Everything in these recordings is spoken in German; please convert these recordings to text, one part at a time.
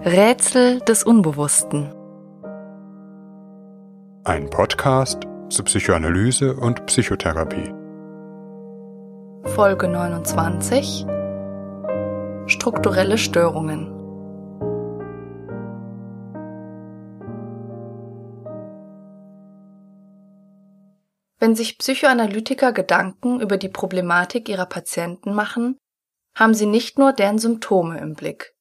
Rätsel des Unbewussten. Ein Podcast zu Psychoanalyse und Psychotherapie. Folge 29. Strukturelle Störungen. Wenn sich Psychoanalytiker Gedanken über die Problematik ihrer Patienten machen, haben sie nicht nur deren Symptome im Blick.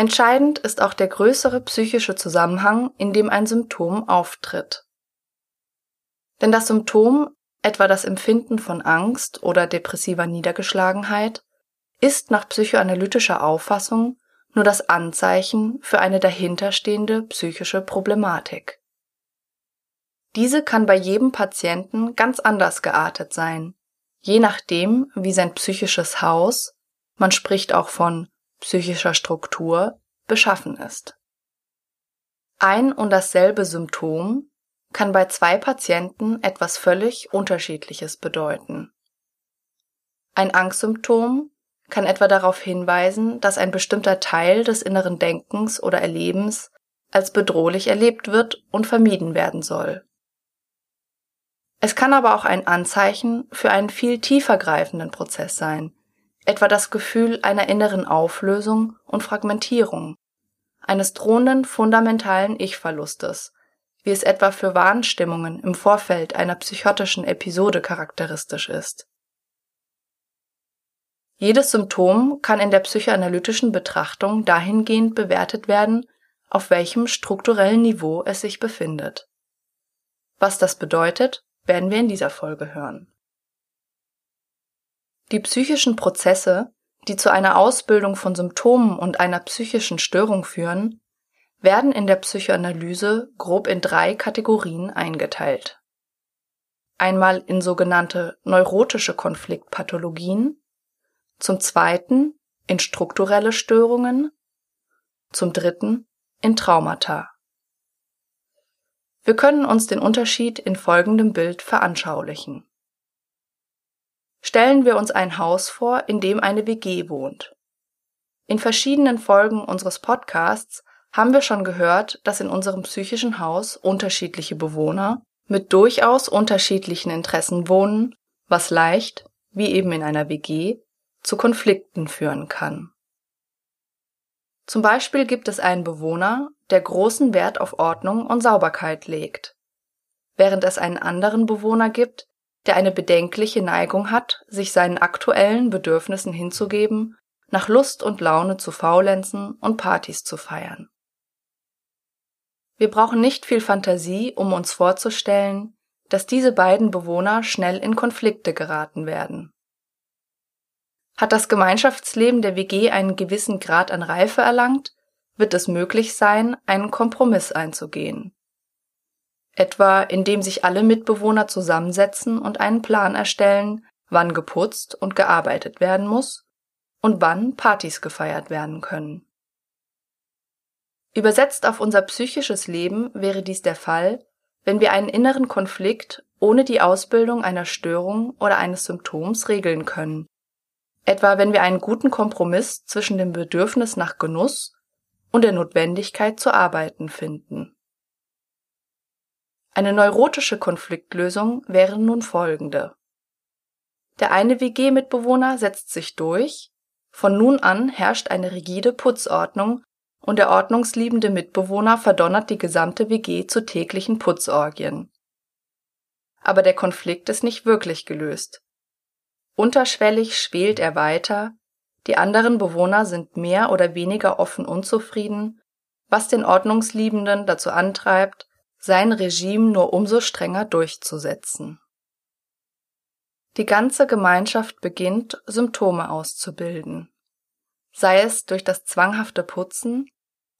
Entscheidend ist auch der größere psychische Zusammenhang, in dem ein Symptom auftritt. Denn das Symptom, etwa das Empfinden von Angst oder depressiver Niedergeschlagenheit, ist nach psychoanalytischer Auffassung nur das Anzeichen für eine dahinterstehende psychische Problematik. Diese kann bei jedem Patienten ganz anders geartet sein, je nachdem, wie sein psychisches Haus, man spricht auch von psychischer Struktur, beschaffen ist. Ein und dasselbe Symptom kann bei zwei Patienten etwas völlig Unterschiedliches bedeuten. Ein Angstsymptom kann etwa darauf hinweisen, dass ein bestimmter Teil des inneren Denkens oder Erlebens als bedrohlich erlebt wird und vermieden werden soll. Es kann aber auch ein Anzeichen für einen viel tiefer greifenden Prozess sein, etwa das Gefühl einer inneren Auflösung und Fragmentierung, eines drohenden fundamentalen Ich-Verlustes, wie es etwa für Warnstimmungen im Vorfeld einer psychotischen Episode charakteristisch ist. Jedes Symptom kann in der psychoanalytischen Betrachtung dahingehend bewertet werden, auf welchem strukturellen Niveau es sich befindet. Was das bedeutet, werden wir in dieser Folge hören. Die psychischen Prozesse, die zu einer Ausbildung von Symptomen und einer psychischen Störung führen, werden in der Psychoanalyse grob in drei Kategorien eingeteilt. Einmal in sogenannte neurotische Konfliktpathologien, zum zweiten in strukturelle Störungen, zum dritten in Traumata. Wir können uns den Unterschied in folgendem Bild veranschaulichen. Stellen wir uns ein Haus vor, in dem eine WG wohnt. In verschiedenen Folgen unseres Podcasts haben wir schon gehört, dass in unserem psychischen Haus unterschiedliche Bewohner mit durchaus unterschiedlichen Interessen wohnen, was leicht, wie eben in einer WG, zu Konflikten führen kann. Zum Beispiel gibt es einen Bewohner, der großen Wert auf Ordnung und Sauberkeit legt, während es einen anderen Bewohner gibt, der eine bedenkliche Neigung hat, sich seinen aktuellen Bedürfnissen hinzugeben, nach Lust und Laune zu faulenzen und Partys zu feiern. Wir brauchen nicht viel Fantasie, um uns vorzustellen, dass diese beiden Bewohner schnell in Konflikte geraten werden. Hat das Gemeinschaftsleben der WG einen gewissen Grad an Reife erlangt, wird es möglich sein, einen Kompromiss einzugehen. Etwa indem sich alle Mitbewohner zusammensetzen und einen Plan erstellen, wann geputzt und gearbeitet werden muss und wann Partys gefeiert werden können. Übersetzt auf unser psychisches Leben wäre dies der Fall, wenn wir einen inneren Konflikt ohne die Ausbildung einer Störung oder eines Symptoms regeln können. Etwa wenn wir einen guten Kompromiss zwischen dem Bedürfnis nach Genuss und der Notwendigkeit zu arbeiten finden. Eine neurotische Konfliktlösung wäre nun folgende. Der eine WG-Mitbewohner setzt sich durch, von nun an herrscht eine rigide Putzordnung und der ordnungsliebende Mitbewohner verdonnert die gesamte WG zu täglichen Putzorgien. Aber der Konflikt ist nicht wirklich gelöst. Unterschwellig schwelt er weiter, die anderen Bewohner sind mehr oder weniger offen unzufrieden, was den Ordnungsliebenden dazu antreibt, sein Regime nur umso strenger durchzusetzen. Die ganze Gemeinschaft beginnt, Symptome auszubilden, sei es durch das zwanghafte Putzen,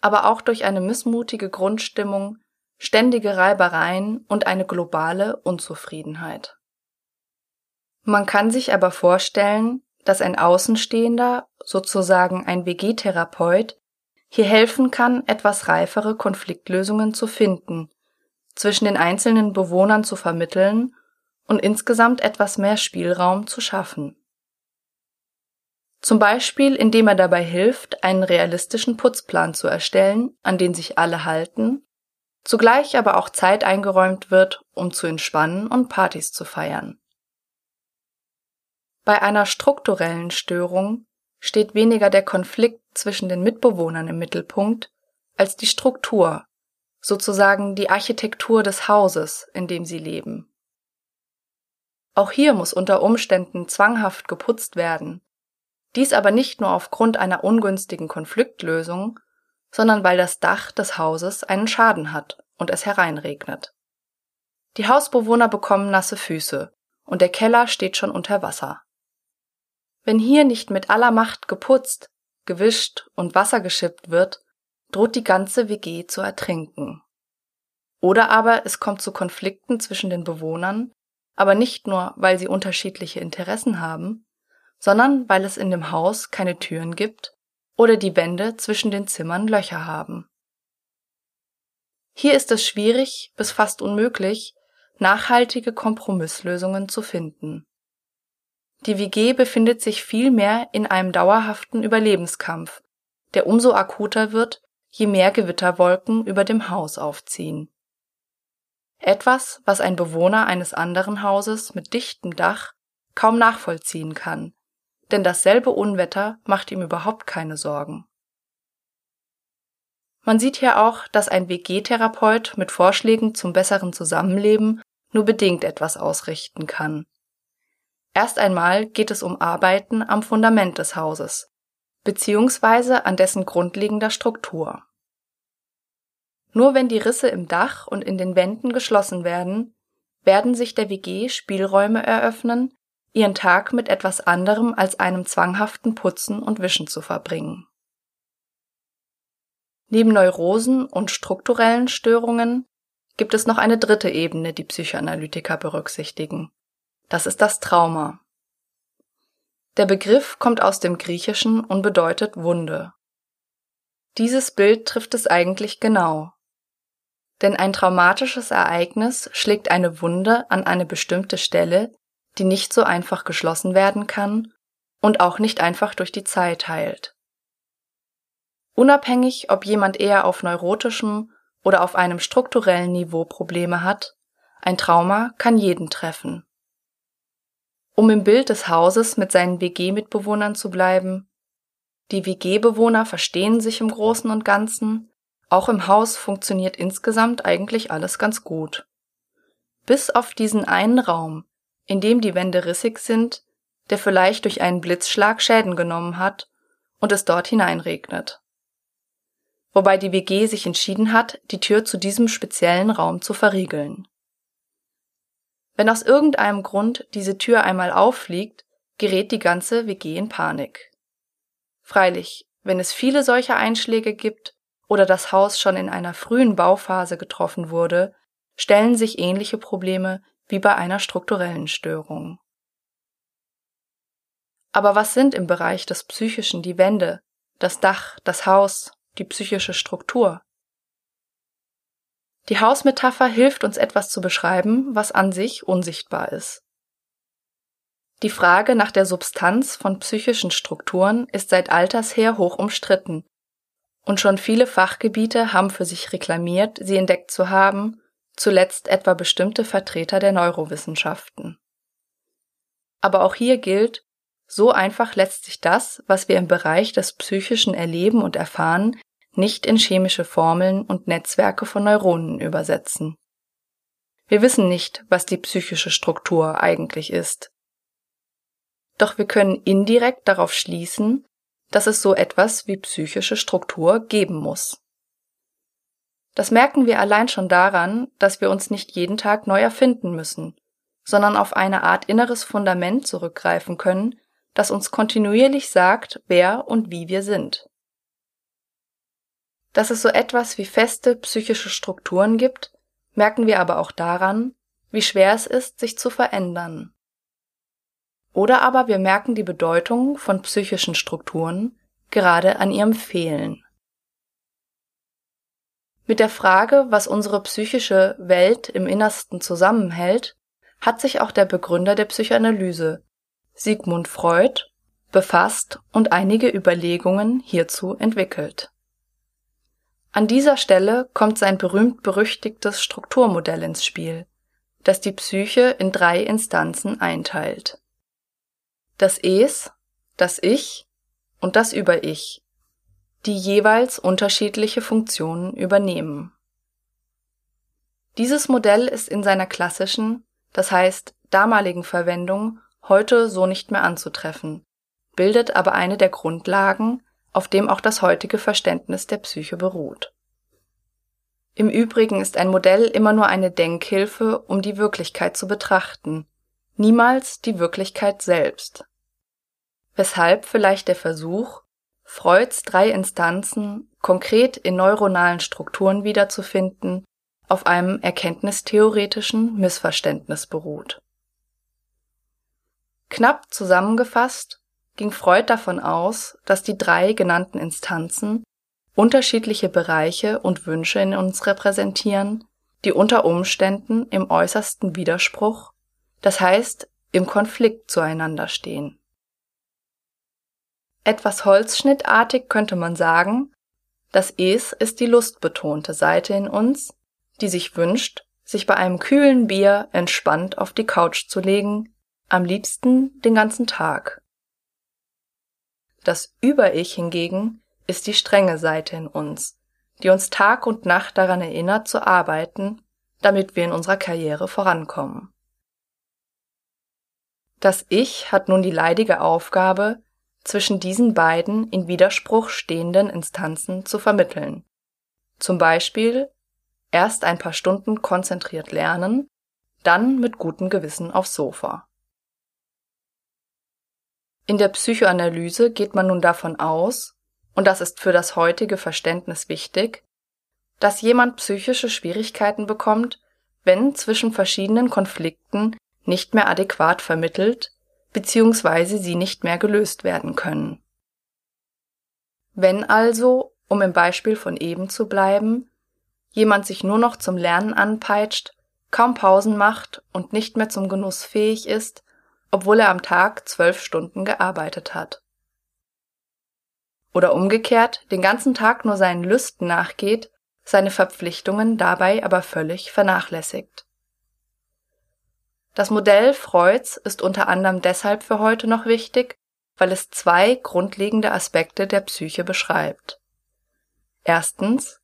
aber auch durch eine missmutige Grundstimmung, ständige Reibereien und eine globale Unzufriedenheit. Man kann sich aber vorstellen, dass ein Außenstehender, sozusagen ein WG-Therapeut, hier helfen kann, etwas reifere Konfliktlösungen zu finden, zwischen den einzelnen Bewohnern zu vermitteln und insgesamt etwas mehr Spielraum zu schaffen. Zum Beispiel, indem er dabei hilft, einen realistischen Putzplan zu erstellen, an den sich alle halten, zugleich aber auch Zeit eingeräumt wird, um zu entspannen und Partys zu feiern. Bei einer strukturellen Störung steht weniger der Konflikt zwischen den Mitbewohnern im Mittelpunkt als die Struktur, sozusagen die Architektur des Hauses, in dem sie leben. Auch hier muss unter Umständen zwanghaft geputzt werden, dies aber nicht nur aufgrund einer ungünstigen Konfliktlösung, sondern weil das Dach des Hauses einen Schaden hat und es hereinregnet. Die Hausbewohner bekommen nasse Füße und der Keller steht schon unter Wasser. Wenn hier nicht mit aller Macht geputzt, gewischt und Wasser geschippt wird, droht die ganze WG zu ertrinken. Oder aber es kommt zu Konflikten zwischen den Bewohnern, aber nicht nur, weil sie unterschiedliche Interessen haben, sondern weil es in dem Haus keine Türen gibt oder die Wände zwischen den Zimmern Löcher haben. Hier ist es schwierig bis fast unmöglich, nachhaltige Kompromisslösungen zu finden. Die WG befindet sich vielmehr in einem dauerhaften Überlebenskampf, der umso akuter wird, je mehr Gewitterwolken über dem Haus aufziehen. Etwas, was ein Bewohner eines anderen Hauses mit dichtem Dach kaum nachvollziehen kann, denn dasselbe Unwetter macht ihm überhaupt keine Sorgen. Man sieht hier auch, dass ein WG-Therapeut mit Vorschlägen zum besseren Zusammenleben nur bedingt etwas ausrichten kann. Erst einmal geht es um Arbeiten am Fundament des Hauses, beziehungsweise an dessen grundlegender Struktur. Nur wenn die Risse im Dach und in den Wänden geschlossen werden, werden sich der WG Spielräume eröffnen, ihren Tag mit etwas anderem als einem zwanghaften Putzen und Wischen zu verbringen. Neben Neurosen und strukturellen Störungen gibt es noch eine dritte Ebene, die Psychoanalytiker berücksichtigen. Das ist das Trauma. Der Begriff kommt aus dem Griechischen und bedeutet Wunde. Dieses Bild trifft es eigentlich genau. Denn ein traumatisches Ereignis schlägt eine Wunde an eine bestimmte Stelle, die nicht so einfach geschlossen werden kann und auch nicht einfach durch die Zeit heilt. Unabhängig, ob jemand eher auf neurotischem oder auf einem strukturellen Niveau Probleme hat, ein Trauma kann jeden treffen. Um im Bild des Hauses mit seinen WG-Mitbewohnern zu bleiben, die WG-Bewohner verstehen sich im Großen und Ganzen, auch im Haus funktioniert insgesamt eigentlich alles ganz gut. Bis auf diesen einen Raum, in dem die Wände rissig sind, der vielleicht durch einen Blitzschlag Schäden genommen hat und es dort hineinregnet. Wobei die WG sich entschieden hat, die Tür zu diesem speziellen Raum zu verriegeln. Wenn aus irgendeinem Grund diese Tür einmal auffliegt, gerät die ganze WG in Panik. Freilich, wenn es viele solcher Einschläge gibt oder das Haus schon in einer frühen Bauphase getroffen wurde, stellen sich ähnliche Probleme wie bei einer strukturellen Störung. Aber was sind im Bereich des Psychischen die Wände, das Dach, das Haus, die psychische Struktur? Die Hausmetapher hilft uns etwas zu beschreiben, was an sich unsichtbar ist. Die Frage nach der Substanz von psychischen Strukturen ist seit alters her hoch umstritten, und schon viele Fachgebiete haben für sich reklamiert, sie entdeckt zu haben zuletzt etwa bestimmte Vertreter der Neurowissenschaften. Aber auch hier gilt, so einfach lässt sich das, was wir im Bereich des Psychischen erleben und erfahren, nicht in chemische Formeln und Netzwerke von Neuronen übersetzen. Wir wissen nicht, was die psychische Struktur eigentlich ist. Doch wir können indirekt darauf schließen, dass es so etwas wie psychische Struktur geben muss. Das merken wir allein schon daran, dass wir uns nicht jeden Tag neu erfinden müssen, sondern auf eine Art inneres Fundament zurückgreifen können, das uns kontinuierlich sagt, wer und wie wir sind. Dass es so etwas wie feste psychische Strukturen gibt, merken wir aber auch daran, wie schwer es ist, sich zu verändern. Oder aber wir merken die Bedeutung von psychischen Strukturen gerade an ihrem Fehlen. Mit der Frage, was unsere psychische Welt im Innersten zusammenhält, hat sich auch der Begründer der Psychoanalyse, Sigmund Freud, befasst und einige Überlegungen hierzu entwickelt. An dieser Stelle kommt sein berühmt-berüchtigtes Strukturmodell ins Spiel, das die Psyche in drei Instanzen einteilt. Das Es, das Ich und das Über-Ich, die jeweils unterschiedliche Funktionen übernehmen. Dieses Modell ist in seiner klassischen, das heißt damaligen Verwendung heute so nicht mehr anzutreffen, bildet aber eine der Grundlagen, auf dem auch das heutige Verständnis der Psyche beruht. Im Übrigen ist ein Modell immer nur eine Denkhilfe, um die Wirklichkeit zu betrachten, niemals die Wirklichkeit selbst. Weshalb vielleicht der Versuch, Freuds drei Instanzen konkret in neuronalen Strukturen wiederzufinden, auf einem erkenntnistheoretischen Missverständnis beruht. Knapp zusammengefasst ging Freud davon aus, dass die drei genannten Instanzen unterschiedliche Bereiche und Wünsche in uns repräsentieren, die unter Umständen im äußersten Widerspruch, das heißt im Konflikt zueinander stehen. Etwas holzschnittartig könnte man sagen, das Es ist die lustbetonte Seite in uns, die sich wünscht, sich bei einem kühlen Bier entspannt auf die Couch zu legen, am liebsten den ganzen Tag. Das Über-Ich hingegen ist die strenge Seite in uns, die uns Tag und Nacht daran erinnert zu arbeiten, damit wir in unserer Karriere vorankommen. Das Ich hat nun die leidige Aufgabe, zwischen diesen beiden in Widerspruch stehenden Instanzen zu vermitteln. Zum Beispiel Erst ein paar Stunden konzentriert lernen, dann mit gutem Gewissen aufs Sofa. In der Psychoanalyse geht man nun davon aus, und das ist für das heutige Verständnis wichtig, dass jemand psychische Schwierigkeiten bekommt, wenn zwischen verschiedenen Konflikten nicht mehr adäquat vermittelt bzw. sie nicht mehr gelöst werden können. Wenn also, um im Beispiel von eben zu bleiben, jemand sich nur noch zum Lernen anpeitscht, kaum Pausen macht und nicht mehr zum Genuss fähig ist, obwohl er am Tag zwölf Stunden gearbeitet hat. Oder umgekehrt den ganzen Tag nur seinen Lüsten nachgeht, seine Verpflichtungen dabei aber völlig vernachlässigt. Das Modell Freuds ist unter anderem deshalb für heute noch wichtig, weil es zwei grundlegende Aspekte der Psyche beschreibt. Erstens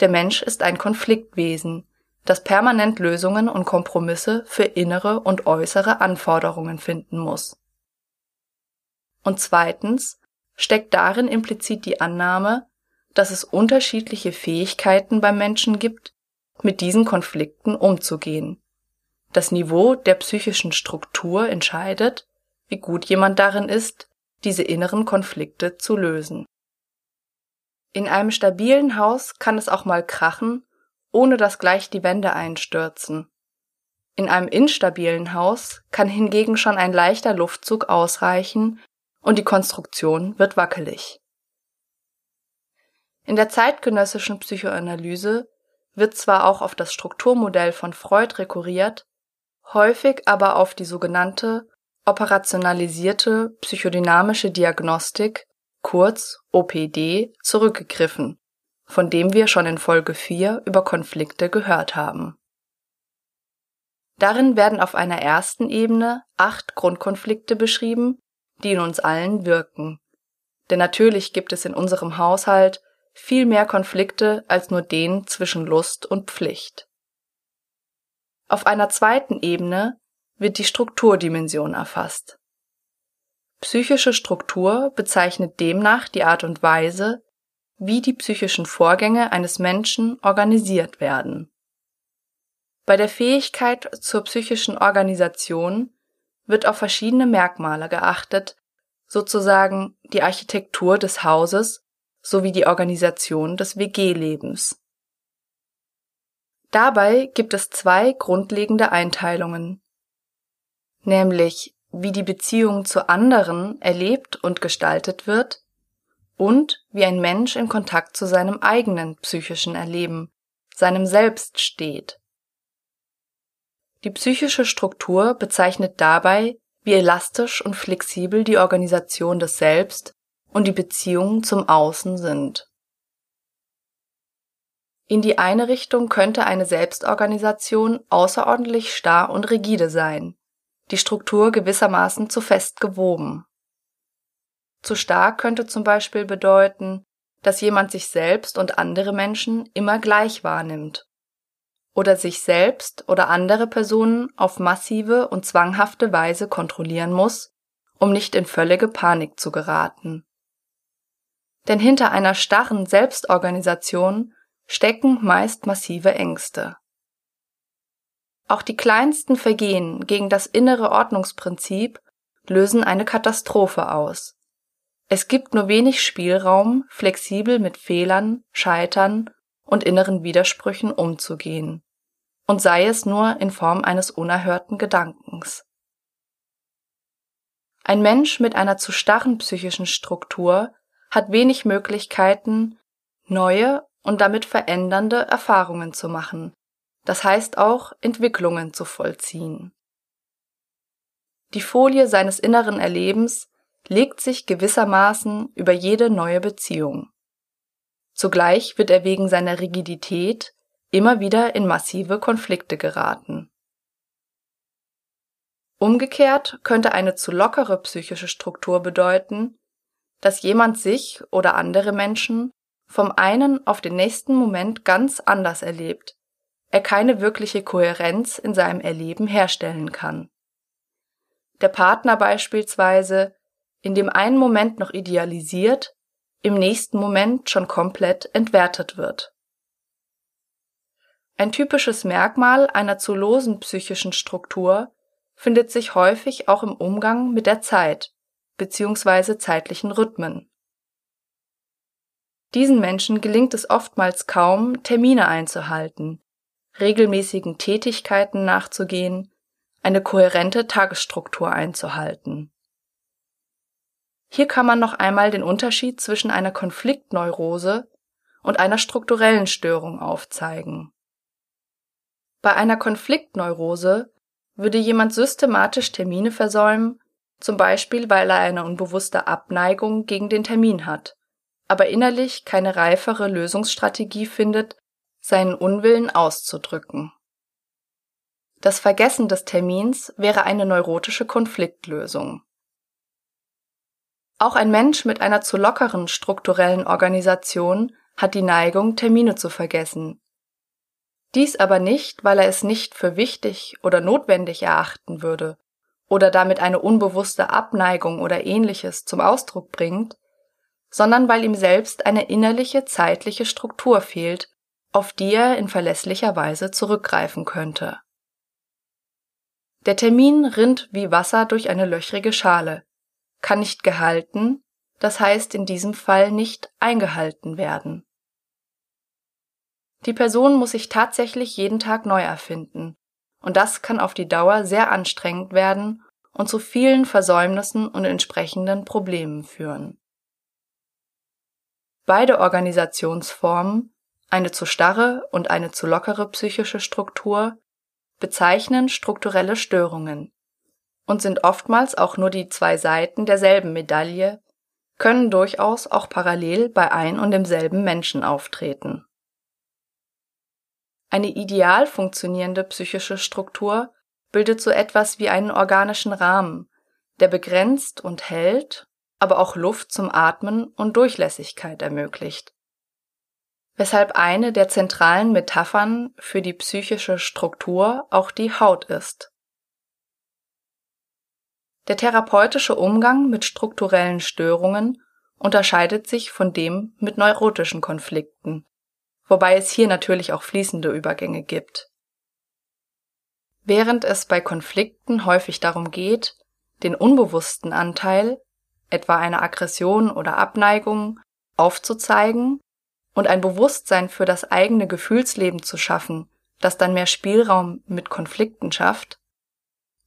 der Mensch ist ein Konfliktwesen, das permanent Lösungen und Kompromisse für innere und äußere Anforderungen finden muss. Und zweitens steckt darin implizit die Annahme, dass es unterschiedliche Fähigkeiten beim Menschen gibt, mit diesen Konflikten umzugehen. Das Niveau der psychischen Struktur entscheidet, wie gut jemand darin ist, diese inneren Konflikte zu lösen in einem stabilen Haus kann es auch mal krachen, ohne dass gleich die Wände einstürzen. In einem instabilen Haus kann hingegen schon ein leichter Luftzug ausreichen und die Konstruktion wird wackelig. In der zeitgenössischen Psychoanalyse wird zwar auch auf das Strukturmodell von Freud rekurriert, häufig aber auf die sogenannte operationalisierte psychodynamische Diagnostik kurz OPD, zurückgegriffen, von dem wir schon in Folge 4 über Konflikte gehört haben. Darin werden auf einer ersten Ebene acht Grundkonflikte beschrieben, die in uns allen wirken. Denn natürlich gibt es in unserem Haushalt viel mehr Konflikte als nur den zwischen Lust und Pflicht. Auf einer zweiten Ebene wird die Strukturdimension erfasst. Psychische Struktur bezeichnet demnach die Art und Weise, wie die psychischen Vorgänge eines Menschen organisiert werden. Bei der Fähigkeit zur psychischen Organisation wird auf verschiedene Merkmale geachtet, sozusagen die Architektur des Hauses sowie die Organisation des WG-Lebens. Dabei gibt es zwei grundlegende Einteilungen, nämlich wie die Beziehung zu anderen erlebt und gestaltet wird und wie ein Mensch in Kontakt zu seinem eigenen psychischen Erleben, seinem Selbst steht. Die psychische Struktur bezeichnet dabei wie elastisch und flexibel die Organisation des Selbst und die Beziehungen zum Außen sind. In die eine Richtung könnte eine Selbstorganisation außerordentlich starr und rigide sein, die Struktur gewissermaßen zu fest gewoben. Zu stark könnte zum Beispiel bedeuten, dass jemand sich selbst und andere Menschen immer gleich wahrnimmt oder sich selbst oder andere Personen auf massive und zwanghafte Weise kontrollieren muss, um nicht in völlige Panik zu geraten. Denn hinter einer starren Selbstorganisation stecken meist massive Ängste. Auch die kleinsten Vergehen gegen das innere Ordnungsprinzip lösen eine Katastrophe aus. Es gibt nur wenig Spielraum, flexibel mit Fehlern, Scheitern und inneren Widersprüchen umzugehen, und sei es nur in Form eines unerhörten Gedankens. Ein Mensch mit einer zu starren psychischen Struktur hat wenig Möglichkeiten, neue und damit verändernde Erfahrungen zu machen, das heißt auch Entwicklungen zu vollziehen. Die Folie seines inneren Erlebens legt sich gewissermaßen über jede neue Beziehung. Zugleich wird er wegen seiner Rigidität immer wieder in massive Konflikte geraten. Umgekehrt könnte eine zu lockere psychische Struktur bedeuten, dass jemand sich oder andere Menschen vom einen auf den nächsten Moment ganz anders erlebt, er keine wirkliche Kohärenz in seinem Erleben herstellen kann. Der Partner beispielsweise in dem einen Moment noch idealisiert, im nächsten Moment schon komplett entwertet wird. Ein typisches Merkmal einer zu losen psychischen Struktur findet sich häufig auch im Umgang mit der Zeit bzw. zeitlichen Rhythmen. Diesen Menschen gelingt es oftmals kaum, Termine einzuhalten, regelmäßigen Tätigkeiten nachzugehen, eine kohärente Tagesstruktur einzuhalten. Hier kann man noch einmal den Unterschied zwischen einer Konfliktneurose und einer strukturellen Störung aufzeigen. Bei einer Konfliktneurose würde jemand systematisch Termine versäumen, zum Beispiel weil er eine unbewusste Abneigung gegen den Termin hat, aber innerlich keine reifere Lösungsstrategie findet, seinen Unwillen auszudrücken. Das Vergessen des Termins wäre eine neurotische Konfliktlösung. Auch ein Mensch mit einer zu lockeren strukturellen Organisation hat die Neigung, Termine zu vergessen. Dies aber nicht, weil er es nicht für wichtig oder notwendig erachten würde oder damit eine unbewusste Abneigung oder ähnliches zum Ausdruck bringt, sondern weil ihm selbst eine innerliche zeitliche Struktur fehlt, auf die er in verlässlicher Weise zurückgreifen könnte. Der Termin rinnt wie Wasser durch eine löchrige Schale, kann nicht gehalten, das heißt in diesem Fall nicht eingehalten werden. Die Person muss sich tatsächlich jeden Tag neu erfinden, und das kann auf die Dauer sehr anstrengend werden und zu vielen Versäumnissen und entsprechenden Problemen führen. Beide Organisationsformen, eine zu starre und eine zu lockere psychische Struktur, bezeichnen strukturelle Störungen, und sind oftmals auch nur die zwei Seiten derselben Medaille, können durchaus auch parallel bei ein und demselben Menschen auftreten. Eine ideal funktionierende psychische Struktur bildet so etwas wie einen organischen Rahmen, der begrenzt und hält, aber auch Luft zum Atmen und Durchlässigkeit ermöglicht. Weshalb eine der zentralen Metaphern für die psychische Struktur auch die Haut ist. Der therapeutische Umgang mit strukturellen Störungen unterscheidet sich von dem mit neurotischen Konflikten, wobei es hier natürlich auch fließende Übergänge gibt. Während es bei Konflikten häufig darum geht, den unbewussten Anteil, etwa eine Aggression oder Abneigung, aufzuzeigen und ein Bewusstsein für das eigene Gefühlsleben zu schaffen, das dann mehr Spielraum mit Konflikten schafft,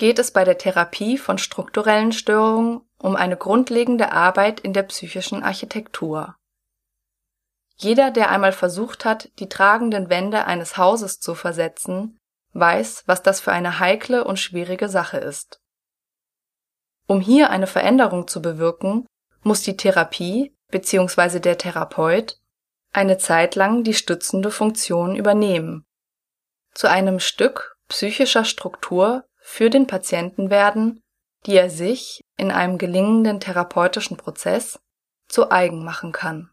geht es bei der Therapie von strukturellen Störungen um eine grundlegende Arbeit in der psychischen Architektur. Jeder, der einmal versucht hat, die tragenden Wände eines Hauses zu versetzen, weiß, was das für eine heikle und schwierige Sache ist. Um hier eine Veränderung zu bewirken, muss die Therapie bzw. der Therapeut eine Zeit lang die stützende Funktion übernehmen, zu einem Stück psychischer Struktur für den Patienten werden, die er sich in einem gelingenden therapeutischen Prozess zu eigen machen kann